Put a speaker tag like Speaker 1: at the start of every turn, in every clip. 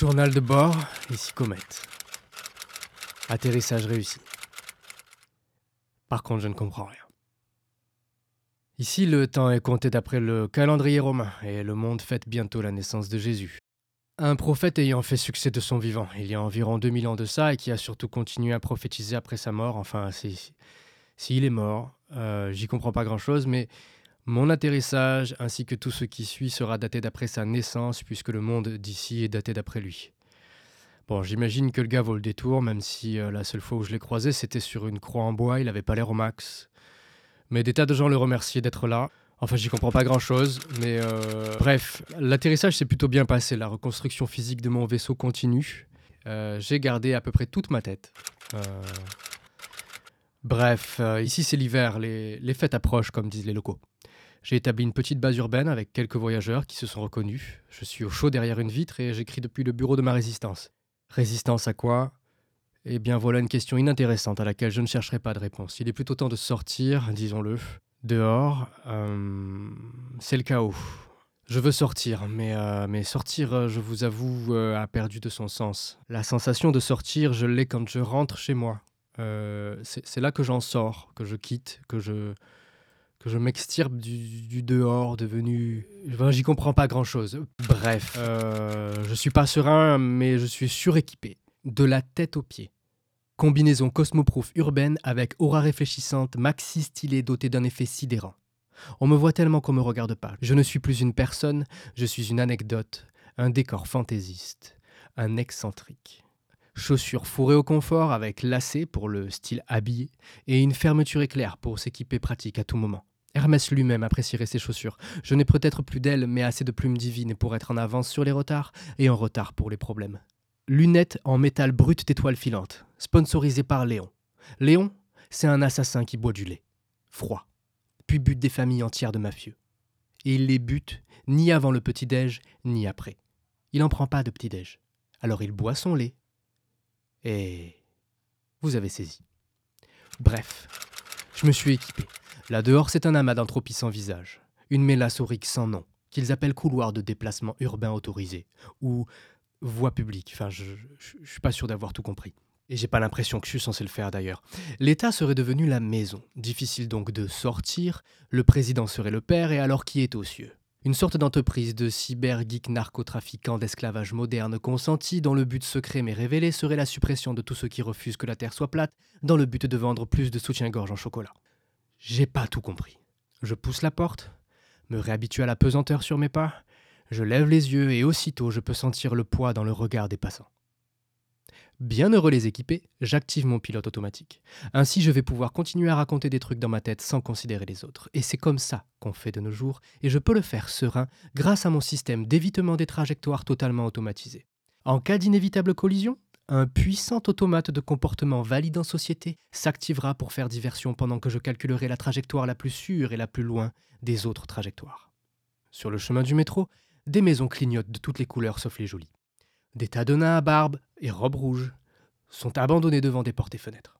Speaker 1: Journal de bord, ici comète. Atterrissage réussi. Par contre, je ne comprends rien. Ici, le temps est compté d'après le calendrier romain, et le monde fête bientôt la naissance de Jésus. Un prophète ayant fait succès de son vivant, il y a environ 2000 ans de ça, et qui a surtout continué à prophétiser après sa mort. Enfin, s'il est mort, euh, j'y comprends pas grand-chose, mais mon atterrissage, ainsi que tout ce qui suit, sera daté d'après sa naissance, puisque le monde d'ici est daté d'après lui. Bon, j'imagine que le gars vaut le détour, même si euh, la seule fois où je l'ai croisé, c'était sur une croix en bois, il avait pas l'air au max. Mais des tas de gens le remerciaient d'être là. Enfin, j'y comprends pas grand chose, mais euh, bref, l'atterrissage s'est plutôt bien passé. La reconstruction physique de mon vaisseau continue. Euh, j'ai gardé à peu près toute ma tête. Bref, ici c'est l'hiver, les, les fêtes approchent, comme disent les locaux. J'ai établi une petite base urbaine avec quelques voyageurs qui se sont reconnus. Je suis au chaud derrière une vitre et j'écris depuis le bureau de ma résistance. Résistance à quoi? Eh bien voilà une question inintéressante à laquelle je ne chercherai pas de réponse. Il est plutôt temps de sortir, disons-le. Dehors, euh, c'est le chaos. Je veux sortir, mais, euh, mais sortir, euh, je vous avoue, a perdu de son sens. La sensation de sortir, je l'ai quand je rentre chez moi. c'est là que j'en sors, que je quitte, que je, que je m'extirpe du, dehors, devenu... j'y comprends pas grand-chose. Bref, euh, je suis pas serein, mais je suis suréquipé, de la tête aux pieds. Combinaison cosmoproof urbaine avec aura réfléchissante, maxi stylée dotée d'un effet sidérant. On me voit tellement qu'on me regarde pas. Je ne suis plus une personne, je suis une anecdote, un décor fantaisiste, un excentrique. Chaussures fourrées au confort avec lacets pour le style habillé et une fermeture éclair pour s'équiper pratique à tout moment. Hermès lui-même apprécierait ses chaussures. Je n'ai peut-être plus d'ailes, mais assez de plumes divines pour être en avance sur les retards et en retard pour les problèmes. Lunettes en métal brut d'étoiles filantes, sponsorisées par Léon. Léon, c'est un assassin qui boit du lait, froid, puis bute des familles entières de mafieux. Et il les bute ni avant le petit-déj, ni après. Il n'en prend pas de petit-déj. Alors il boit son lait. Et vous avez saisi. Bref, je me suis équipé. Là dehors, c'est un amas d'entropie sans visage, une mélasse aurique sans nom, qu'ils appellent couloir de déplacement urbain autorisé, ou voie publique. Enfin, je, je, suis pas sûr d'avoir tout compris. Et j'ai pas l'impression que je suis censé le faire d'ailleurs. L'État serait devenu la maison. Difficile donc de sortir. Le président serait le père, et alors qui est aux cieux? Une sorte d'entreprise de cyber-geek narcotrafiquant d'esclavage moderne consenti, dont le but secret mais révélé serait la suppression de tous ceux qui refusent que la Terre soit plate, dans le but de vendre plus de soutien-gorge en chocolat. J'ai pas tout compris. Je pousse la porte, me réhabitue à la pesanteur sur mes pas, je lève les yeux et aussitôt je peux sentir le poids dans le regard des passants. Bien heureux les équipés, j'active mon pilote automatique. Ainsi je vais pouvoir continuer à raconter des trucs dans ma tête sans considérer les autres. Et c'est comme ça qu'on fait de nos jours, et je peux le faire serein grâce à mon système d'évitement des trajectoires totalement automatisé. En cas d'inévitable collision, un puissant automate de comportement valide en société s'activera pour faire diversion pendant que je calculerai la trajectoire la plus sûre et la plus loin des autres trajectoires. Sur le chemin du métro, des maisons clignotent de toutes les couleurs sauf les jolies. Des tas de nains à barbe et robes rouges sont abandonnés devant des portes et fenêtres.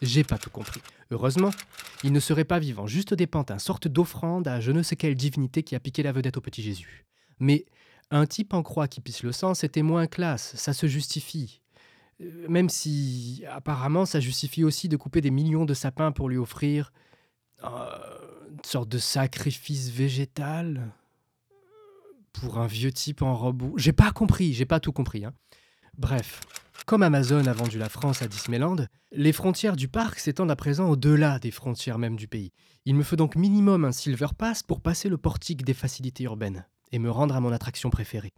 Speaker 1: J'ai pas tout compris. Heureusement, ils ne seraient pas vivants, juste des pantins, sorte d'offrande à je ne sais quelle divinité qui a piqué la vedette au petit Jésus. Mais un type en croix qui pisse le sang, c'était moins classe, ça se justifie. Euh, même si, apparemment, ça justifie aussi de couper des millions de sapins pour lui offrir euh, une sorte de sacrifice végétal pour un vieux type en robe. J'ai pas compris, j'ai pas tout compris. Hein. Bref, comme Amazon a vendu la France à Disneyland, les frontières du parc s'étendent à présent au-delà des frontières même du pays. Il me faut donc minimum un Silver Pass pour passer le portique des facilités urbaines et me rendre à mon attraction préférée.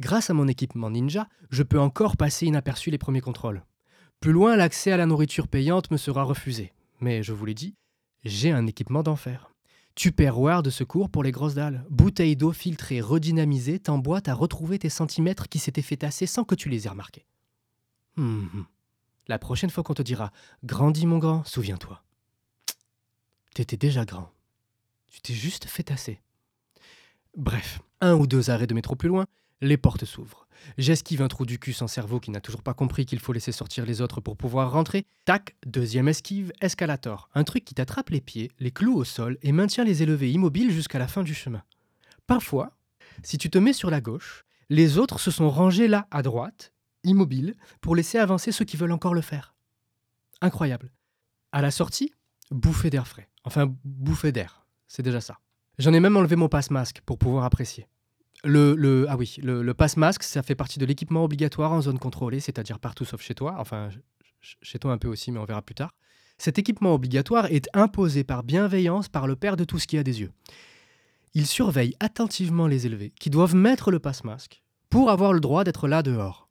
Speaker 1: Grâce à mon équipement ninja, je peux encore passer inaperçu les premiers contrôles. Plus loin, l'accès à la nourriture payante me sera refusé. Mais je vous l'ai dit, j'ai un équipement d'enfer. Tupperware de secours pour les grosses dalles. Bouteille d'eau filtrée, redynamisée, t'emboîte à retrouver tes centimètres qui s'étaient fait tasser sans que tu les aies remarqués. Hum, hum. La prochaine fois qu'on te dira Grandis mon grand, souviens-toi. T'étais déjà grand. Tu t'es juste fait tasser. Bref, un ou deux arrêts de métro plus loin, les portes s'ouvrent. J'esquive un trou du cul sans cerveau qui n'a toujours pas compris qu'il faut laisser sortir les autres pour pouvoir rentrer. Tac, deuxième esquive, escalator. Un truc qui t'attrape les pieds, les cloue au sol et maintient les élevés immobiles jusqu'à la fin du chemin. Parfois, si tu te mets sur la gauche, Les autres se sont rangés là, à droite, immobiles, pour laisser avancer ceux qui veulent encore le faire. Incroyable. À la sortie, bouffée d'air frais. Enfin, bouffée d'air. C'est déjà ça. J'en ai même enlevé mon passe-masque pour pouvoir apprécier. Le, ah oui, le, le passe-masque, ça fait partie de l'équipement obligatoire en zone contrôlée, c'est-à-dire partout sauf chez toi. Enfin, chez toi un peu aussi, mais on verra plus tard. Cet équipement obligatoire est imposé par bienveillance par le père de tout ce qui a des yeux. Il surveille attentivement les élevés, qui doivent mettre le passe-masque pour avoir le droit d'être là dehors.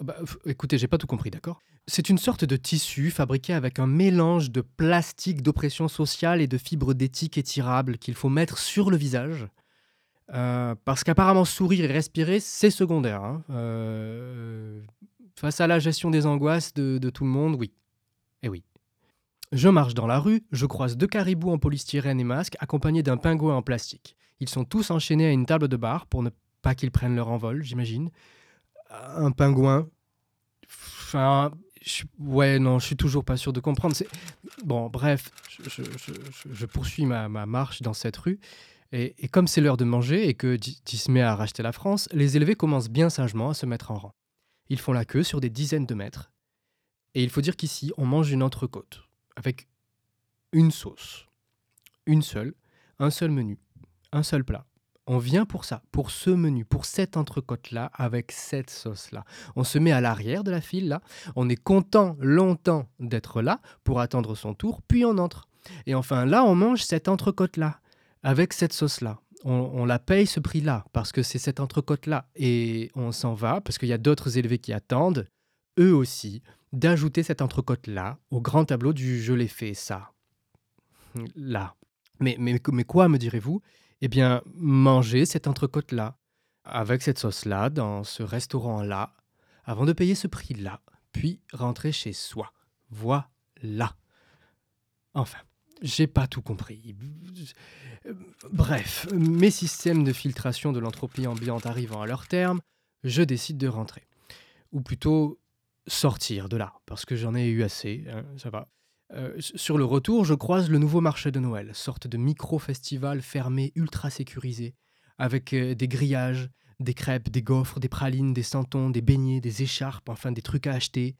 Speaker 1: Bah, écoutez, j'ai pas tout compris, d'accord? C'est une sorte de tissu fabriqué avec un mélange de plastique d'oppression sociale et de fibres d'éthique étirables qu'il faut mettre sur le visage. Euh, parce qu'apparemment sourire et respirer, c'est secondaire. Hein. Euh, face à la gestion des angoisses de, de tout le monde, oui. Eh oui. Je marche dans la rue, je croise deux caribous en polystyrène et masque accompagnés d'un pingouin en plastique. Ils sont tous enchaînés à une table de bar pour ne pas qu'ils prennent leur envol, j'imagine. Un pingouin. Enfin, ouais, non, je suis toujours pas sûr de comprendre. Bon, bref, je, poursuis ma, marche dans cette rue. Et, comme c'est l'heure de manger et que tu se met à racheter la France, les élevés commencent bien sagement à se mettre en rang. Ils font la queue sur des dizaines de mètres. Et il faut dire qu'ici, on mange une entrecôte avec une sauce, une seule, un seul menu, un seul plat. On vient pour ça, pour ce menu, pour cette entrecôte-là, avec cette sauce-là. On se met à l'arrière de la file, là. On est content longtemps d'être là pour attendre son tour, puis on entre. Et enfin, là, on mange cette entrecôte-là, avec cette sauce-là. On, on, la paye ce prix-là, parce que c'est cette entrecôte-là. Et on s'en va, parce qu'il y a d'autres élevés qui attendent, eux aussi, d'ajouter cette entrecôte-là au grand tableau du je l'ai fait, ça. Là. Mais, mais, mais quoi, me direz-vous? Eh bien, manger cette entrecôte-là, avec cette sauce-là, dans ce restaurant-là, avant de payer ce prix-là, puis rentrer chez soi. Voilà. Enfin, j'ai pas tout compris. Bref, mes systèmes de filtration de l'entropie ambiante arrivant à leur terme, je décide de rentrer. Ou plutôt sortir de là, parce que j'en ai eu assez, hein, ça va. Euh, sur le retour, je croise le nouveau marché de Noël, sorte de micro-festival fermé ultra sécurisé, avec euh, des grillages, des crêpes, des gaufres, des pralines, des santons, des beignets, des écharpes, enfin des trucs à acheter.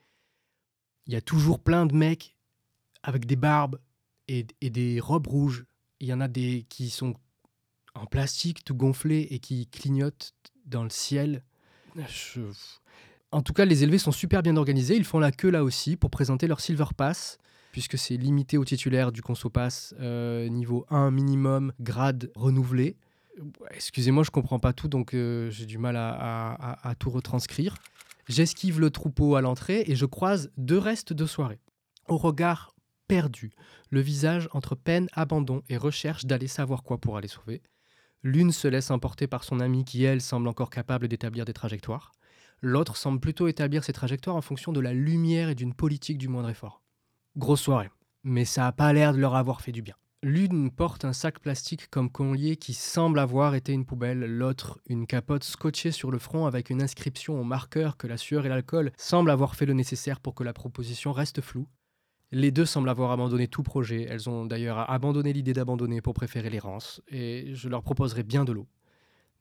Speaker 1: Il y a toujours plein de mecs avec des barbes et, et des robes rouges. Il y en a des qui sont en plastique tout gonflés et qui clignotent dans le ciel. Je, en tout cas, les élevés sont super bien organisés. Ils font la queue là aussi pour présenter leur Silver Pass, puisque c'est limité au titulaire du Conso Pass euh, niveau 1 minimum, grade renouvelé. Excusez-moi, je comprends pas tout, donc euh, j'ai du mal à, tout retranscrire. J'esquive le troupeau à l'entrée et je croise deux restes de soirée. Au regard perdu, le visage entre peine, abandon et recherche d'aller savoir quoi pour aller sauver. L'une se laisse emporter par son amie qui, elle, semble encore capable d'établir des trajectoires. L'autre semble plutôt établir ses trajectoires en fonction de la lumière et d'une politique du moindre effort. Grosse soirée, mais ça n'a pas l'air de leur avoir fait du bien. L'une porte un sac plastique comme collier qui semble avoir été une poubelle, l'autre une capote scotchée sur le front avec une inscription au marqueur que la sueur et l'alcool semblent avoir fait le nécessaire pour que la proposition reste floue. Les deux semblent avoir abandonné tout projet, elles ont d'ailleurs abandonné l'idée d'abandonner pour préférer l'errance, et je leur proposerai bien de l'eau.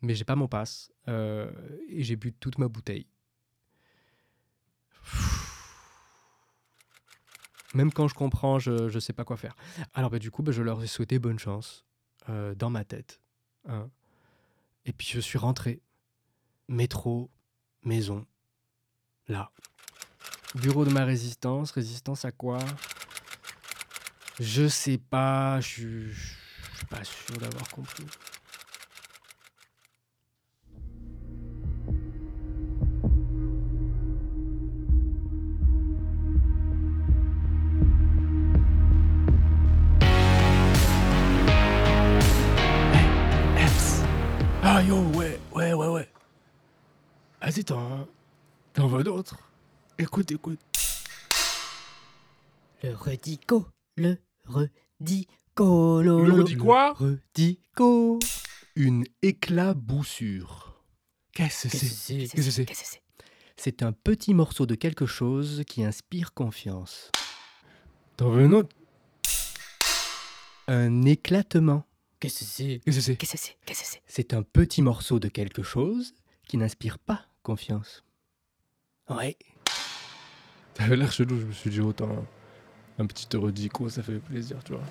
Speaker 1: Mais j'ai pas mon passe, euh, et j'ai bu toute ma bouteille. Même quand je comprends, je ne sais pas quoi faire. Alors bah, du coup, bah, je leur ai souhaité bonne chance euh, dans ma tête. Hein. Et puis je suis rentré. Métro, maison, là. Bureau de ma résistance. Résistance à quoi? Je sais pas. Je suis pas sûr d'avoir compris. Vas-y, t'en, veux d'autres? Écoute, écoute.
Speaker 2: Le redico, le redico, le,
Speaker 3: le redis quoi?
Speaker 1: Redico. Une éclaboussure. Qu'est-ce que c'est?
Speaker 2: Qu'est-ce que c'est?
Speaker 1: C'est un petit morceau de quelque chose qui inspire confiance. T'en veux un autre? Un éclatement.
Speaker 2: Qu'est-ce que c'est?
Speaker 1: Qu'est-ce que c'est?
Speaker 2: Qu'est-ce que c'est? Qu'est-ce que c'est?
Speaker 1: C'est un petit morceau de quelque chose
Speaker 4: qui n'inspire pas confiance. Ouais.
Speaker 1: T'avais l'air chelou, je me suis dit autant un petit eurodico, ça fait plaisir, tu vois.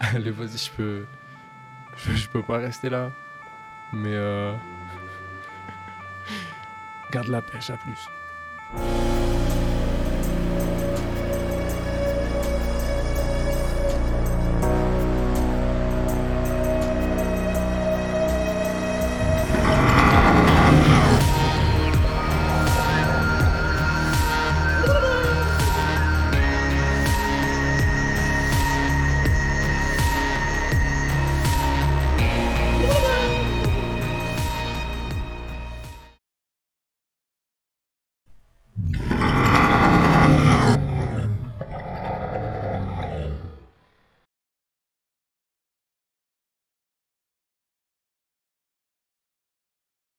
Speaker 1: Allez, vas-y, je peux... je peux. Je peux pas rester là. Mais euh. Garde la pêche, à plus.